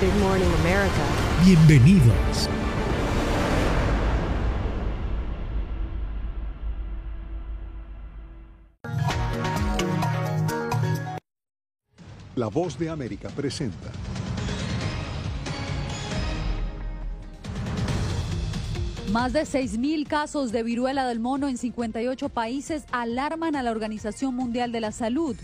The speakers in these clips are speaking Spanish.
Good morning, America. Bienvenidos. La voz de América presenta. Más de 6.000 casos de viruela del mono en 58 países alarman a la Organización Mundial de la Salud.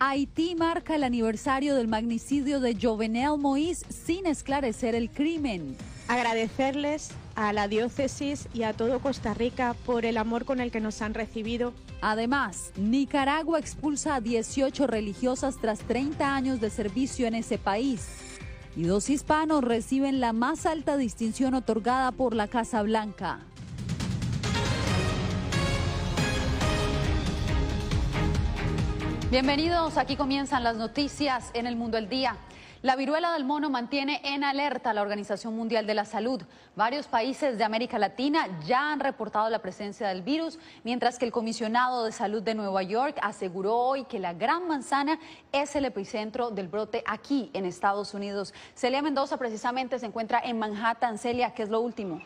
Haití marca el aniversario del magnicidio de Jovenel Moïse sin esclarecer el crimen. Agradecerles a la diócesis y a todo Costa Rica por el amor con el que nos han recibido. Además, Nicaragua expulsa a 18 religiosas tras 30 años de servicio en ese país. Y dos hispanos reciben la más alta distinción otorgada por la Casa Blanca. Bienvenidos, aquí comienzan las noticias en el mundo del día. La viruela del mono mantiene en alerta a la Organización Mundial de la Salud. Varios países de América Latina ya han reportado la presencia del virus, mientras que el comisionado de salud de Nueva York aseguró hoy que la Gran Manzana es el epicentro del brote aquí en Estados Unidos. Celia Mendoza precisamente se encuentra en Manhattan. Celia, ¿qué es lo último?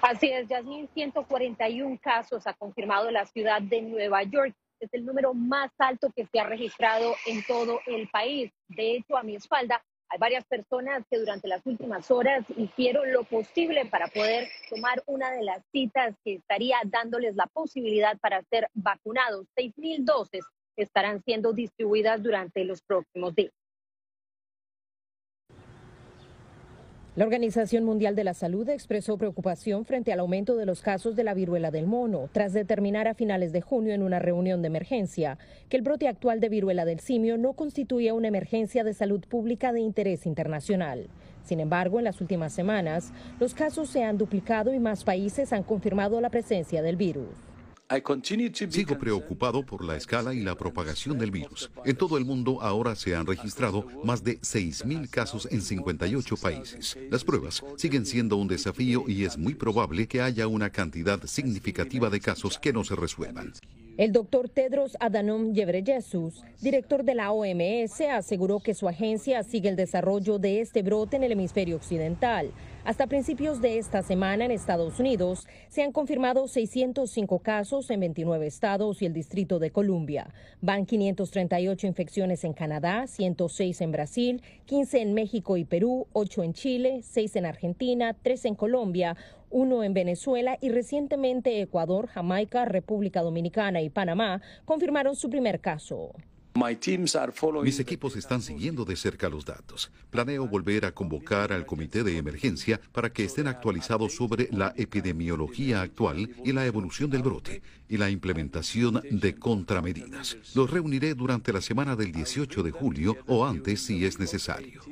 Así es, Yasmin, 141 casos ha confirmado la ciudad de Nueva York es el número más alto que se ha registrado en todo el país. De hecho, a mi espalda hay varias personas que durante las últimas horas hicieron lo posible para poder tomar una de las citas que estaría dándoles la posibilidad para ser vacunados. Seis mil dosis estarán siendo distribuidas durante los próximos días. La Organización Mundial de la Salud expresó preocupación frente al aumento de los casos de la viruela del mono, tras determinar a finales de junio en una reunión de emergencia que el brote actual de viruela del simio no constituía una emergencia de salud pública de interés internacional. Sin embargo, en las últimas semanas, los casos se han duplicado y más países han confirmado la presencia del virus. Sigo preocupado por la escala y la propagación del virus. En todo el mundo ahora se han registrado más de 6.000 casos en 58 países. Las pruebas siguen siendo un desafío y es muy probable que haya una cantidad significativa de casos que no se resuelvan. El doctor Tedros Adhanom Ghebreyesus, director de la OMS, aseguró que su agencia sigue el desarrollo de este brote en el hemisferio occidental. Hasta principios de esta semana en Estados Unidos se han confirmado 605 casos en 29 estados y el Distrito de Columbia. Van 538 infecciones en Canadá, 106 en Brasil, 15 en México y Perú, 8 en Chile, 6 en Argentina, 3 en Colombia, uno en Venezuela y recientemente Ecuador, Jamaica, República Dominicana y Panamá confirmaron su primer caso. Mis equipos están siguiendo de cerca los datos. Planeo volver a convocar al comité de emergencia para que estén actualizados sobre la epidemiología actual y la evolución del brote y la implementación de contramedidas. Los reuniré durante la semana del 18 de julio o antes si es necesario.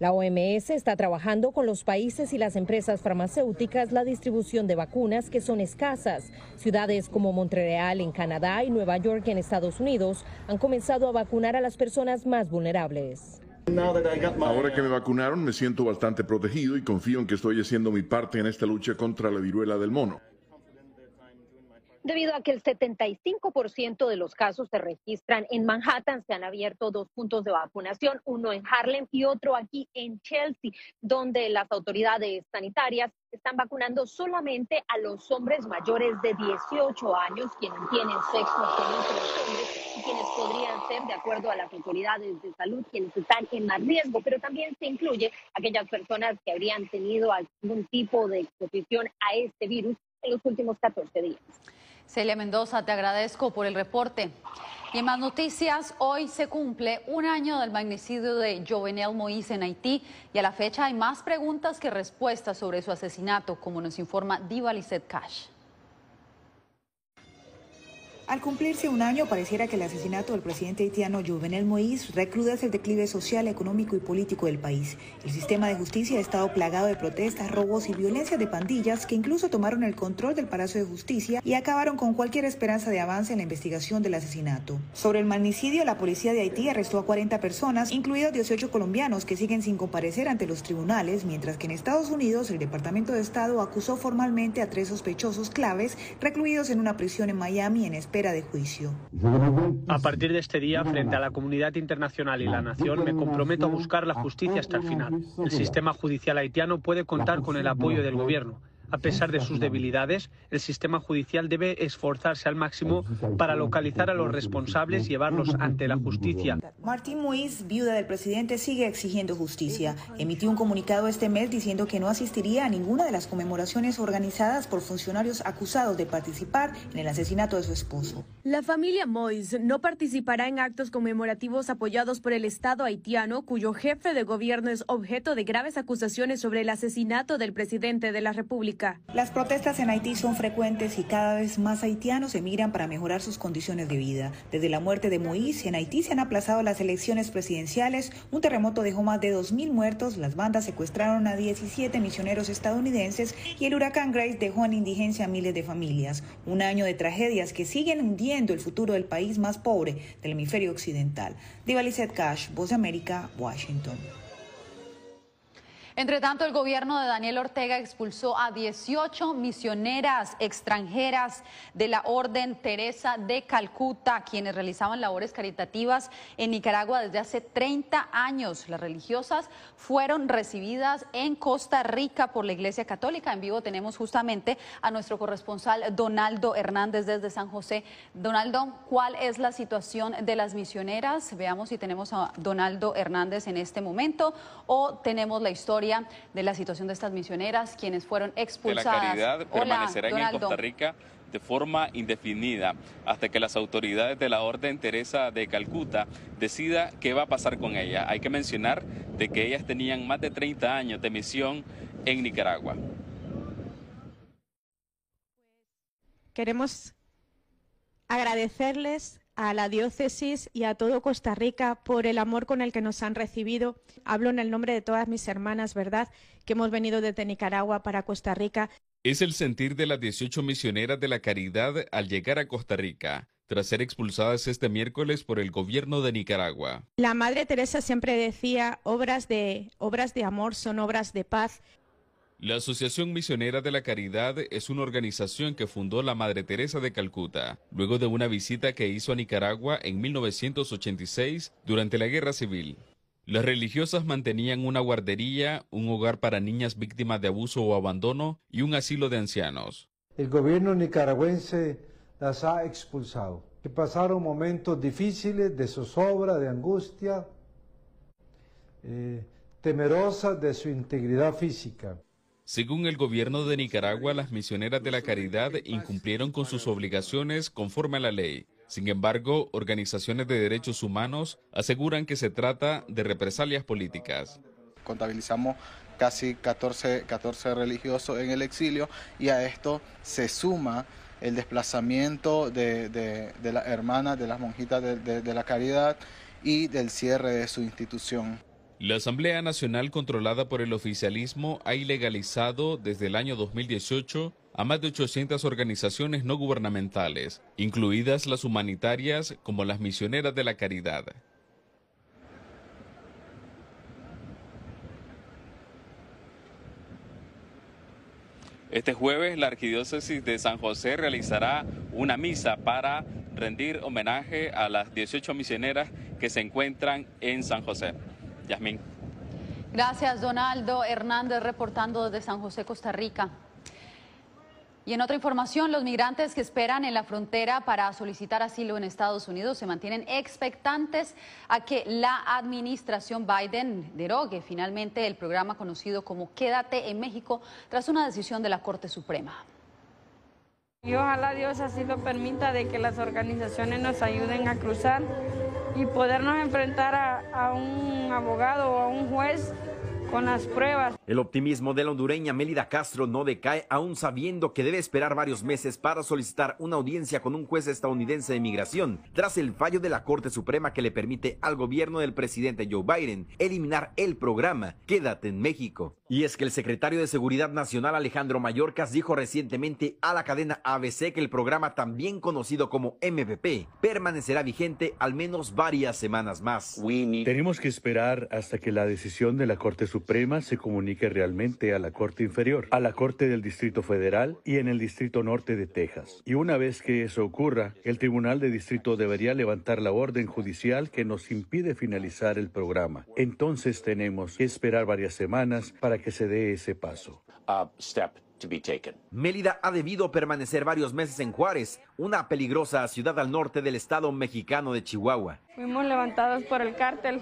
La OMS está trabajando con los países y las empresas farmacéuticas la distribución de vacunas que son escasas. Ciudades como Montreal en Canadá y Nueva York en Estados Unidos han comenzado a vacunar a las personas más vulnerables. Ahora que me vacunaron me siento bastante protegido y confío en que estoy haciendo mi parte en esta lucha contra la viruela del mono debido a que el 75% de los casos se registran en Manhattan. Se han abierto dos puntos de vacunación, uno en Harlem y otro aquí en Chelsea, donde las autoridades sanitarias están vacunando solamente a los hombres mayores de 18 años, quienes tienen sexo con otros hombres y quienes podrían ser, de acuerdo a las autoridades de salud, quienes están en más riesgo, pero también se incluye aquellas personas que habrían tenido algún tipo de exposición a este virus en los últimos 14 días. Celia Mendoza, te agradezco por el reporte. Y en más noticias, hoy se cumple un año del magnicidio de Jovenel Moïse en Haití y a la fecha hay más preguntas que respuestas sobre su asesinato, como nos informa Diva Lizette Cash. Al cumplirse un año, pareciera que el asesinato del presidente haitiano Jovenel Moïse recrudece el declive social, económico y político del país. El sistema de justicia ha estado plagado de protestas, robos y violencia de pandillas que incluso tomaron el control del Palacio de Justicia y acabaron con cualquier esperanza de avance en la investigación del asesinato. Sobre el magnicidio, la policía de Haití arrestó a 40 personas, incluidos 18 colombianos que siguen sin comparecer ante los tribunales, mientras que en Estados Unidos el Departamento de Estado acusó formalmente a tres sospechosos claves recluidos en una prisión en Miami en espera de juicio. A partir de este día, frente a la comunidad internacional y la nación, me comprometo a buscar la justicia hasta el final. El sistema judicial haitiano puede contar con el apoyo del gobierno. A pesar de sus debilidades, el sistema judicial debe esforzarse al máximo para localizar a los responsables y llevarlos ante la justicia. Martín Muiz, viuda del presidente, sigue exigiendo justicia. Emitió un comunicado este mes diciendo que no asistiría a ninguna de las conmemoraciones organizadas por funcionarios acusados de participar en el asesinato de su esposo. La familia Mois no participará en actos conmemorativos apoyados por el Estado haitiano, cuyo jefe de gobierno es objeto de graves acusaciones sobre el asesinato del presidente de la República. Las protestas en Haití son frecuentes y cada vez más haitianos emigran para mejorar sus condiciones de vida. Desde la muerte de Moïse, en Haití se han aplazado las elecciones presidenciales, un terremoto dejó más de 2.000 muertos, las bandas secuestraron a 17 misioneros estadounidenses y el huracán Grace dejó en indigencia a miles de familias. Un año de tragedias que siguen hundiendo el futuro del país más pobre del hemisferio occidental. Diva Cash, Voz de América, Washington. Entre tanto, el gobierno de Daniel Ortega expulsó a 18 misioneras extranjeras de la Orden Teresa de Calcuta, quienes realizaban labores caritativas en Nicaragua desde hace 30 años. Las religiosas fueron recibidas en Costa Rica por la Iglesia Católica. En vivo tenemos justamente a nuestro corresponsal Donaldo Hernández desde San José. Donaldo, ¿cuál es la situación de las misioneras? Veamos si tenemos a Donaldo Hernández en este momento o tenemos la historia de la situación de estas misioneras, quienes fueron expulsadas. la caridad permanecerán en Costa Rica de forma indefinida hasta que las autoridades de la Orden Teresa de Calcuta decida qué va a pasar con ella. Hay que mencionar de que ellas tenían más de 30 años de misión en Nicaragua. Queremos agradecerles a la diócesis y a todo Costa Rica por el amor con el que nos han recibido. Hablo en el nombre de todas mis hermanas, ¿verdad? Que hemos venido desde Nicaragua para Costa Rica. Es el sentir de las 18 misioneras de la caridad al llegar a Costa Rica tras ser expulsadas este miércoles por el gobierno de Nicaragua. La Madre Teresa siempre decía, obras de, obras de amor son obras de paz. La Asociación Misionera de la Caridad es una organización que fundó la Madre Teresa de Calcuta, luego de una visita que hizo a Nicaragua en 1986 durante la Guerra Civil. Las religiosas mantenían una guardería, un hogar para niñas víctimas de abuso o abandono y un asilo de ancianos. El gobierno nicaragüense las ha expulsado, que pasaron momentos difíciles de zozobra, de angustia, eh, temerosas de su integridad física. Según el gobierno de Nicaragua, las misioneras de la caridad incumplieron con sus obligaciones conforme a la ley. Sin embargo, organizaciones de derechos humanos aseguran que se trata de represalias políticas. Contabilizamos casi 14, 14 religiosos en el exilio y a esto se suma el desplazamiento de, de, las hermanas, de las monjitas de la caridad y del cierre de su institución. La Asamblea Nacional controlada por el oficialismo ha ilegalizado desde el año 2018 a más de 800 organizaciones no gubernamentales, incluidas las humanitarias como las misioneras de la caridad. Este jueves la Arquidiócesis de San José realizará una misa para rendir homenaje a las 18 misioneras que se encuentran en San José. Yasmín. Gracias, Donaldo Hernández, reportando desde San José, Costa Rica. Y en otra información, los migrantes que esperan en la frontera para solicitar asilo en Estados Unidos se mantienen expectantes a que la administración Biden derogue finalmente el programa conocido como Quédate en México tras una decisión de la Corte Suprema. Y ojalá Dios así lo permita de que las organizaciones nos ayuden a cruzar y podernos enfrentar a, un abogado o a un juez con las pruebas. El optimismo de la hondureña Mélida Castro no decae aún sabiendo que debe esperar varios meses para solicitar una audiencia con un juez estadounidense de migración tras el fallo de la Corte Suprema que le permite al gobierno del presidente Joe Biden eliminar el programa Quédate en México. Y es que el secretario de Seguridad Nacional Alejandro Mayorkas dijo recientemente a la cadena ABC que el programa también conocido como MVP permanecerá vigente al menos varias semanas más. Tenemos que esperar hasta que la decisión de la Corte Suprema se comunique realmente a la Corte Inferior, a la Corte del Distrito Federal y en el Distrito Norte de Texas. Y una vez que eso ocurra, el Tribunal de Distrito debería levantar la orden judicial que nos impide finalizar el programa. Entonces tenemos que esperar varias semanas para que se dé ese paso. Mélida ha debido permanecer varios meses en Juárez, una peligrosa ciudad al norte del estado mexicano de Chihuahua. Fuimos levantados por el cártel.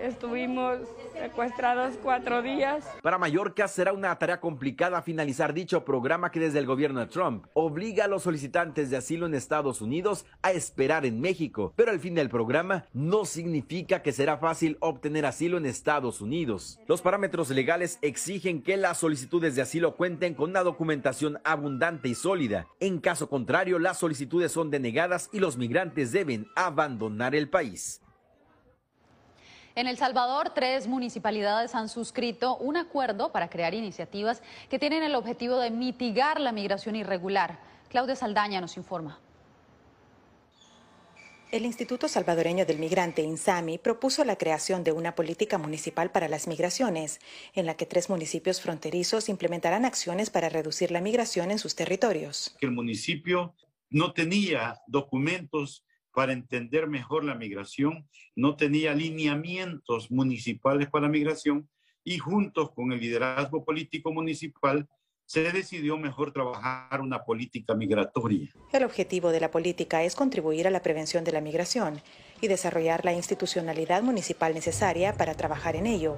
Estuvimos secuestrados cuatro días. Para Mallorca será una tarea complicada finalizar dicho programa que desde el gobierno de Trump obliga a los solicitantes de asilo en Estados Unidos a esperar en México. Pero el fin del programa no significa que será fácil obtener asilo en Estados Unidos. Los parámetros legales exigen que las solicitudes de asilo cuenten con una documentación abundante y sólida. En caso contrario, las solicitudes son denegadas y los migrantes deben abandonar el país. En El Salvador, tres municipalidades han suscrito un acuerdo para crear iniciativas que tienen el objetivo de mitigar la migración irregular. Claudia Saldaña nos informa. El Instituto Salvadoreño del Migrante, INSAMI, propuso la creación de una política municipal para las migraciones, en la que tres municipios fronterizos implementarán acciones para reducir la migración en sus territorios. El municipio no tenía documentos para entender mejor la migración, no tenía lineamientos municipales para migración y juntos con el liderazgo político municipal se decidió mejor trabajar una política migratoria. El objetivo de la política es contribuir a la prevención de la migración y desarrollar la institucionalidad municipal necesaria para trabajar en ello.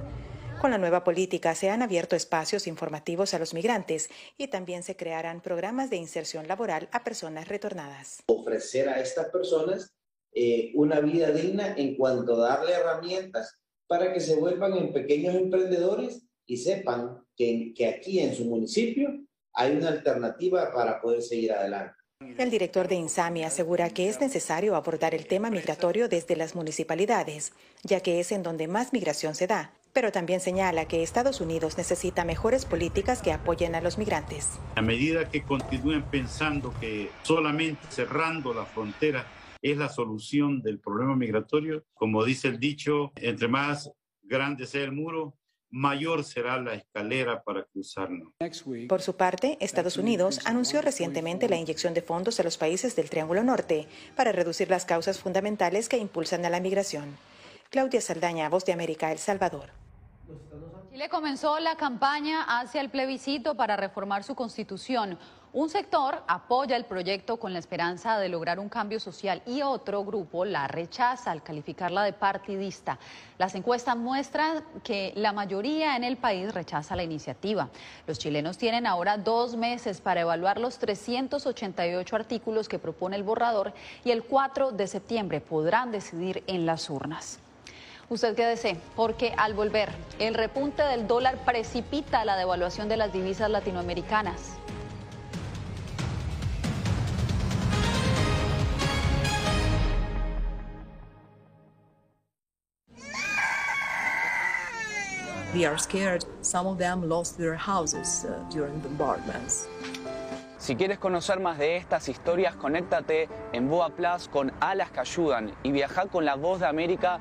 Con la nueva política se han abierto espacios informativos a los migrantes y también se crearán programas de inserción laboral a personas retornadas. Ofrecer a estas personas eh, una vida digna en cuanto a darle herramientas para que se vuelvan en pequeños emprendedores y sepan que, que aquí en su municipio hay una alternativa para poder seguir adelante. El director de INSAMI asegura que es necesario abordar el tema migratorio desde las municipalidades, ya que es en donde más migración se da, pero también señala que Estados Unidos necesita mejores políticas que apoyen a los migrantes. A medida que continúen pensando que solamente cerrando la frontera es la solución del problema migratorio, como dice el dicho, entre más grande sea el muro, mayor será la escalera para cruzarlo. Por su parte, Estados Unidos anunció recientemente la inyección de fondos a los países del Triángulo Norte para reducir las causas fundamentales que impulsan a la migración. Claudia Saldaña, Voz de América, El Salvador. Chile comenzó la campaña hacia el plebiscito para reformar su constitución. Un sector apoya el proyecto con la esperanza de lograr un cambio social y otro grupo la rechaza al calificarla de partidista. Las encuestas muestran que la mayoría en el país rechaza la iniciativa. Los chilenos tienen ahora dos meses para evaluar los 388 artículos que propone el borrador y el 4 de septiembre podrán decidir en las urnas. Usted quédese, porque al volver, el repunte del dólar precipita la devaluación de las divisas latinoamericanas. They are scared. Some of them lost their houses uh, during bombardments. Si quieres conocer más de estas historias, conéctate en Boa Plus con Alas que Ayudan y viaja con la voz de América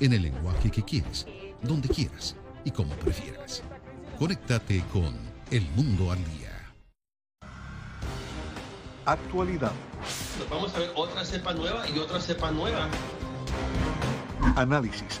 en el lenguaje que quieres, donde quieras y como prefieras. Conéctate con El Mundo al Día. Actualidad. Vamos a ver otra cepa nueva y otra cepa nueva. Análisis.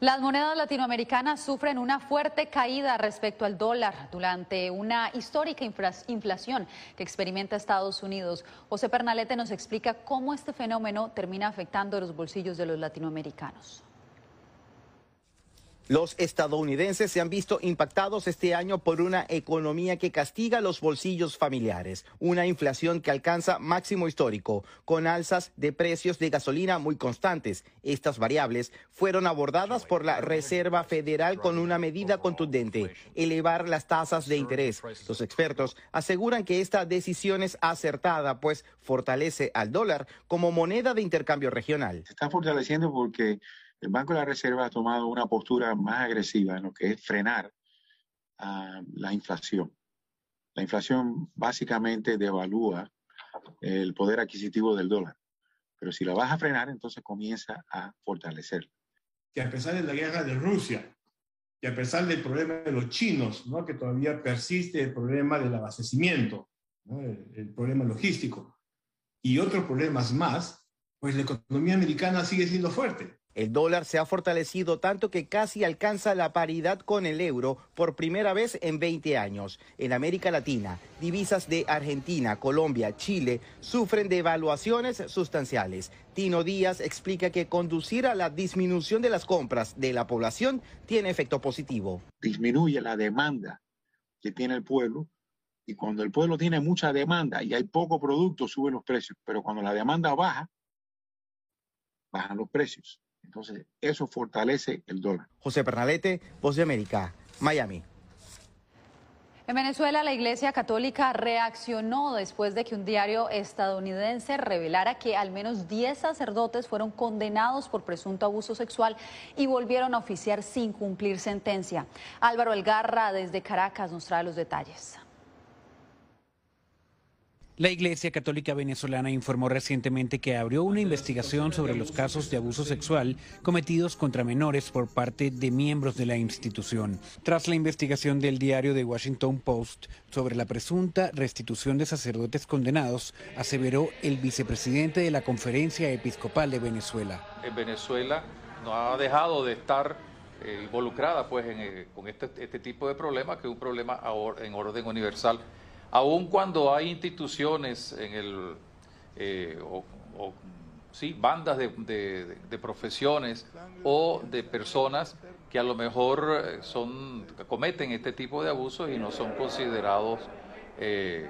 Las monedas latinoamericanas sufren una fuerte caída respecto al dólar durante una histórica inflación que experimenta Estados Unidos. José Pernalete nos explica cómo este fenómeno termina afectando los bolsillos de los latinoamericanos. Los estadounidenses se han visto impactados este año por una economía que castiga los bolsillos familiares, una inflación que alcanza máximo histórico, con alzas de precios de gasolina muy constantes. Estas variables fueron abordadas por la Reserva Federal con una medida contundente, elevar las tasas de interés. Los expertos aseguran que esta decisión es acertada, pues fortalece al dólar como moneda de intercambio regional. Se está fortaleciendo porque el Banco de la Reserva ha tomado una postura más agresiva en lo que es frenar ah, la inflación. La inflación básicamente devalúa el poder adquisitivo del dólar, pero si la vas a frenar, entonces comienza a fortalecer. Que a pesar de la guerra de Rusia, y a pesar del problema de los chinos, ¿no? que todavía persiste el problema del abastecimiento, el problema logístico, y otros problemas más, pues la economía americana sigue siendo fuerte. El dólar se ha fortalecido tanto que casi alcanza la paridad con el euro por primera vez en 20 años. En América Latina, divisas de Argentina, Colombia, Chile sufren devaluaciones sustanciales. Tino Díaz explica que conducir a la disminución de las compras de la población tiene efecto positivo. Disminuye la demanda que tiene el pueblo y cuando el pueblo tiene mucha demanda y hay poco producto, suben los precios, pero cuando la demanda baja, bajan los precios. Entonces, eso fortalece el dólar. José Pernalete, Voz de América, Miami. En Venezuela, la Iglesia Católica reaccionó después de que un diario estadounidense revelara que al menos 10 sacerdotes fueron condenados por presunto abuso sexual y volvieron a oficiar sin cumplir sentencia. Álvaro Elgarra, desde Caracas, nos trae los detalles. La Iglesia Católica Venezolana informó recientemente que abrió una investigación sobre los casos de abuso sexual cometidos contra menores por parte de miembros de la institución. Tras la investigación del diario The Washington Post sobre la presunta restitución de sacerdotes condenados, aseveró el vicepresidente de la Conferencia Episcopal de Venezuela. En Venezuela no ha dejado de estar eh, involucrada pues, eh, con este, este, tipo de problemas, que es un problema en orden universal aun cuando hay instituciones en el, eh, o, sí, bandas de, profesiones o de personas que a lo mejor eh, son, cometen este tipo de abusos y no son considerados eh,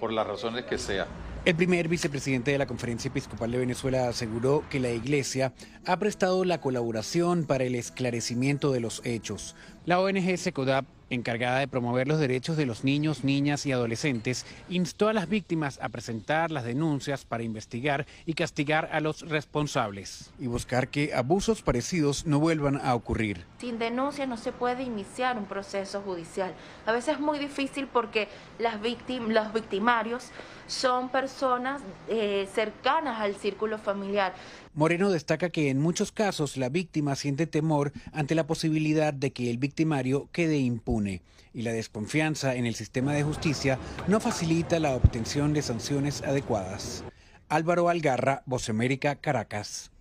por las razones que sea. El primer vicepresidente de la Conferencia Episcopal de Venezuela aseguró que la Iglesia ha prestado la colaboración para el esclarecimiento de los hechos. La ONG SECODAP encargada de promover los derechos de los niños, niñas y adolescentes, instó a las víctimas a presentar las denuncias para investigar y castigar a los responsables y buscar que abusos parecidos no vuelvan a ocurrir. Sin denuncia no se puede iniciar un proceso judicial. A veces es muy difícil porque las los victimarios son personas eh, cercanas al círculo familiar. Moreno destaca que en muchos casos la víctima siente temor ante la posibilidad de que el victimario quede impune y la desconfianza en el sistema de justicia no facilita la obtención de sanciones adecuadas. Álvaro Algarra, Voz América, Caracas.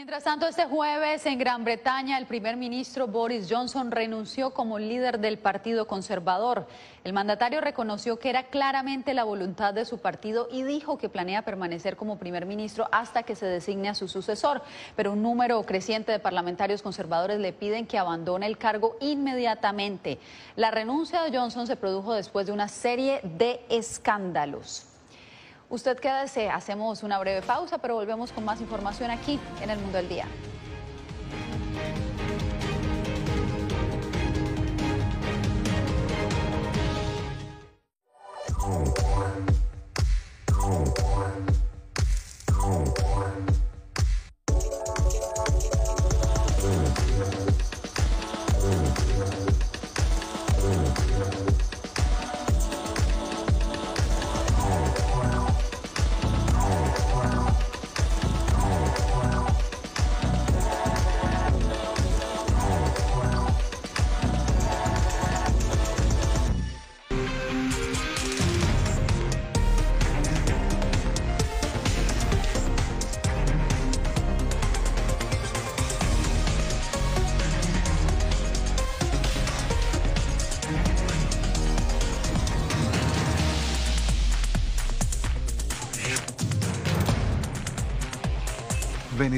Mientras tanto, este jueves en Gran Bretaña, el primer ministro Boris Johnson renunció como líder del Partido Conservador. El mandatario reconoció que era claramente la voluntad de su partido y dijo que planea permanecer como primer ministro hasta que se designe a su sucesor. Pero un número creciente de parlamentarios conservadores le piden que abandone el cargo inmediatamente. La renuncia de Johnson se produjo después de una serie de escándalos. Usted quédese, hacemos una breve pausa, pero volvemos con más información aquí en el Mundo del Día.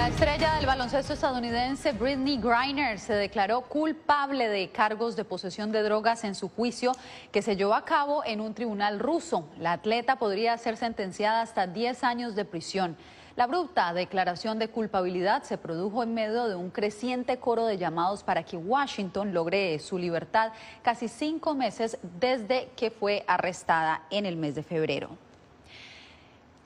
La estrella del baloncesto estadounidense Britney Griner se declaró culpable de cargos de posesión de drogas en su juicio que se llevó a cabo en un tribunal ruso. La atleta podría ser sentenciada hasta 10 años de prisión. La abrupta declaración de culpabilidad se produjo en medio de un creciente coro de llamados para que Washington logre su libertad casi cinco meses desde que fue arrestada en el mes de febrero.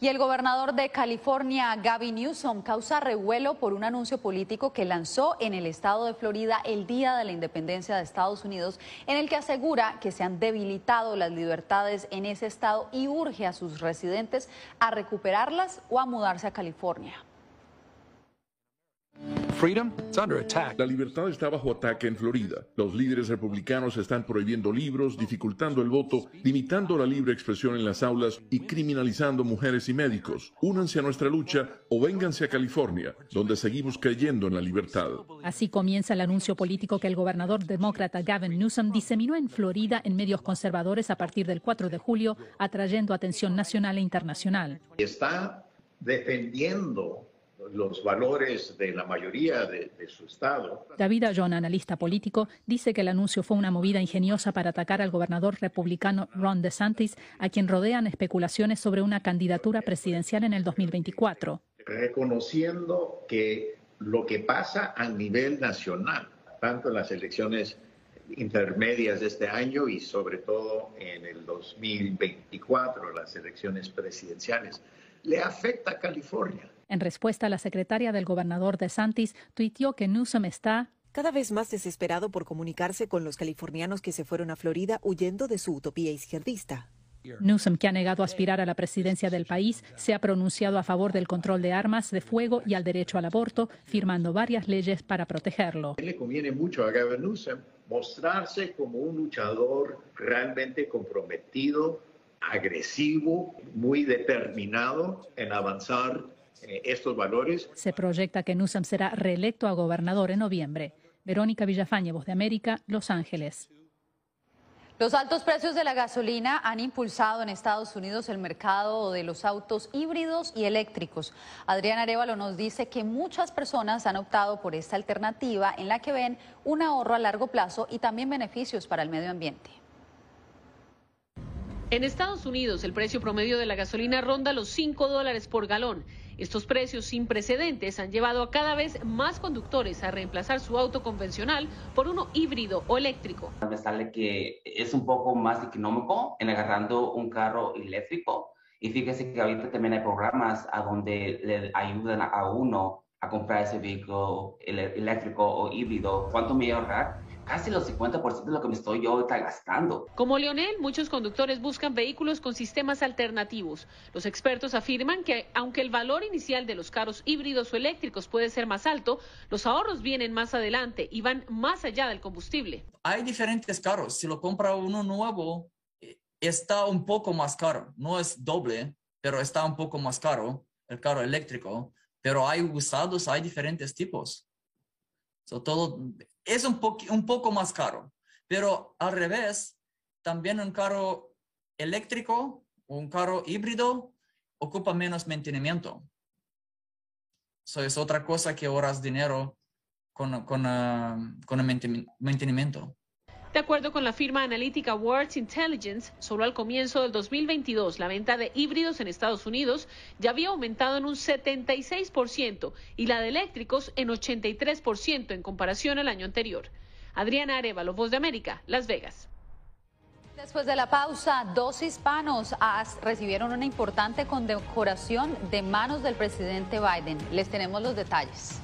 Y el gobernador de California, Gavin Newsom, causa revuelo por un anuncio político que lanzó en el estado de Florida el día de la independencia de Estados Unidos, en el que asegura que se han debilitado las libertades en ese estado y urge a sus residentes a recuperarlas o a mudarse a California. La libertad está bajo ataque en Florida. Los líderes republicanos están prohibiendo libros, dificultando el voto, limitando la libre expresión en las aulas y criminalizando mujeres y médicos. Únanse a nuestra lucha o vénganse a California, donde seguimos creyendo en la libertad. Así comienza el anuncio político que el gobernador demócrata Gavin Newsom diseminó en Florida en medios conservadores a partir del 4 de julio, atrayendo atención nacional e internacional. Está defendiendo los valores de la mayoría de, su Estado. David John, analista político, dice que el anuncio fue una movida ingeniosa para atacar al gobernador republicano Ron DeSantis, a quien rodean especulaciones sobre una candidatura presidencial en el 2024. Reconociendo que lo que pasa a nivel nacional, tanto en las elecciones intermedias de este año y sobre todo en el 2024, las elecciones presidenciales, le afecta a California. En respuesta, la secretaria del gobernador de Santis tuiteó que Newsom está cada vez más desesperado por comunicarse con los californianos que se fueron a Florida huyendo de su utopía izquierdista. Newsom, que ha negado aspirar a la presidencia del país, se ha pronunciado a favor del control de armas de fuego y al derecho al aborto, firmando varias leyes para protegerlo. Le conviene mucho a Gavin Newsom mostrarse como un luchador realmente comprometido agresivo, muy determinado en avanzar eh, estos valores. Se proyecta que Newsom será reelecto a gobernador en noviembre. Verónica Villafañe, Voz de América, Los Ángeles. Los altos precios de la gasolina han impulsado en Estados Unidos el mercado de los autos híbridos y eléctricos. Adrián Arevalo nos dice que muchas personas han optado por esta alternativa en la que ven un ahorro a largo plazo y también beneficios para el medio ambiente. En Estados Unidos, el precio promedio de la gasolina ronda los 5 dólares por galón. Estos precios sin precedentes han llevado a cada vez más conductores a reemplazar su auto convencional por uno híbrido o eléctrico. Me sale que es un poco más económico en agarrando un carro eléctrico. Y fíjese que ahorita también hay programas a donde le ayudan a uno a comprar ese vehículo eléctrico o híbrido. ¿Cuánto me va a ahorrar? Casi los 50% de lo que me estoy yo ahorita gastando. Como Leonel, muchos conductores buscan vehículos con sistemas alternativos. Los expertos afirman que aunque el valor inicial de los carros híbridos o eléctricos puede ser más alto, los ahorros vienen más adelante y van más allá del combustible. Hay diferentes carros. Si lo compra uno nuevo, eh, está un poco más caro. No es doble, pero está un poco más caro el carro eléctrico. Pero hay usados, hay diferentes tipos. So, todo es un, un poco más caro, pero al revés, también un carro eléctrico un carro híbrido ocupa menos mantenimiento. Eso es otra cosa que ahorras dinero con, con, uh, con el mantenimiento. De acuerdo con la firma analítica Words Intelligence, solo al comienzo del 2022 la venta de híbridos en Estados Unidos ya había aumentado en un 76% y la de eléctricos en 83% en comparación al año anterior. Adriana Arevalo, Voz de América, Las Vegas. Después de la pausa, dos hispanos recibieron una importante condecoración de manos del presidente Biden. Les tenemos los detalles.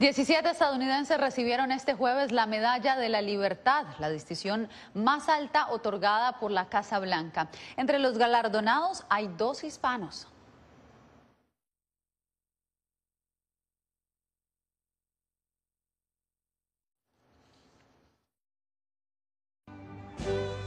17 estadounidenses recibieron este jueves la Medalla de la Libertad, la distinción más alta otorgada por la Casa Blanca. Entre los galardonados hay dos hispanos.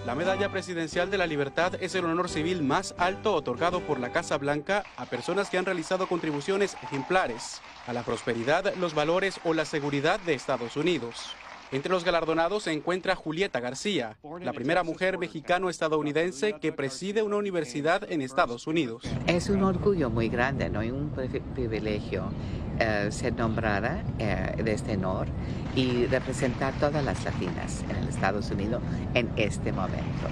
La Medalla Presidencial de la Libertad es el honor civil más alto otorgado por la Casa Blanca a personas que han realizado contribuciones ejemplares a la prosperidad, los valores o la seguridad de Estados Unidos. Entre los galardonados se encuentra Julieta García, la primera mujer mexicano-estadounidense que preside una universidad en Estados Unidos. Es un orgullo muy grande, ¿no? Y un privilegio eh, ser nombrada eh, de este honor y representar todas las latinas en el Estados Unidos en este momento.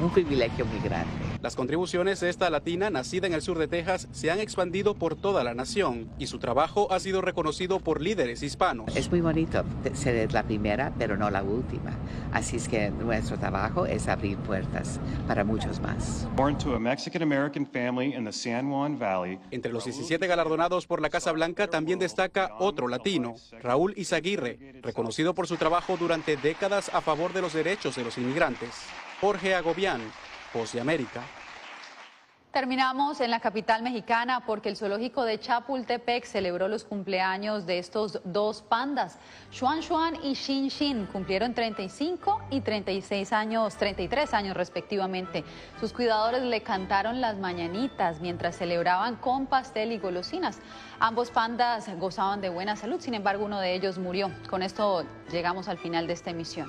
un, privilegio muy grande. Las contribuciones de esta latina, nacida en el sur de Texas, se han expandido por toda la nación y su trabajo ha sido reconocido por líderes hispanos. Es muy bonito ser la primera, pero no la última. Así es que nuestro trabajo es abrir puertas para muchos más. Entre los 17 galardonados por la Casa Blanca también destaca otro latino, Raúl Izaguirre, reconocido por su trabajo durante décadas a favor de los derechos de los inmigrantes. Jorge Agobián, Voz de América. Terminamos en la capital mexicana porque el zoológico de Chapultepec celebró los cumpleaños de estos dos pandas. Xuan Xuan y Xin Xin cumplieron 35 y 36 años, 33 años respectivamente. Sus cuidadores le cantaron las mañanitas mientras celebraban con pastel y golosinas. Ambos pandas gozaban de buena salud, sin embargo uno de ellos murió. Con esto llegamos al final de esta emisión.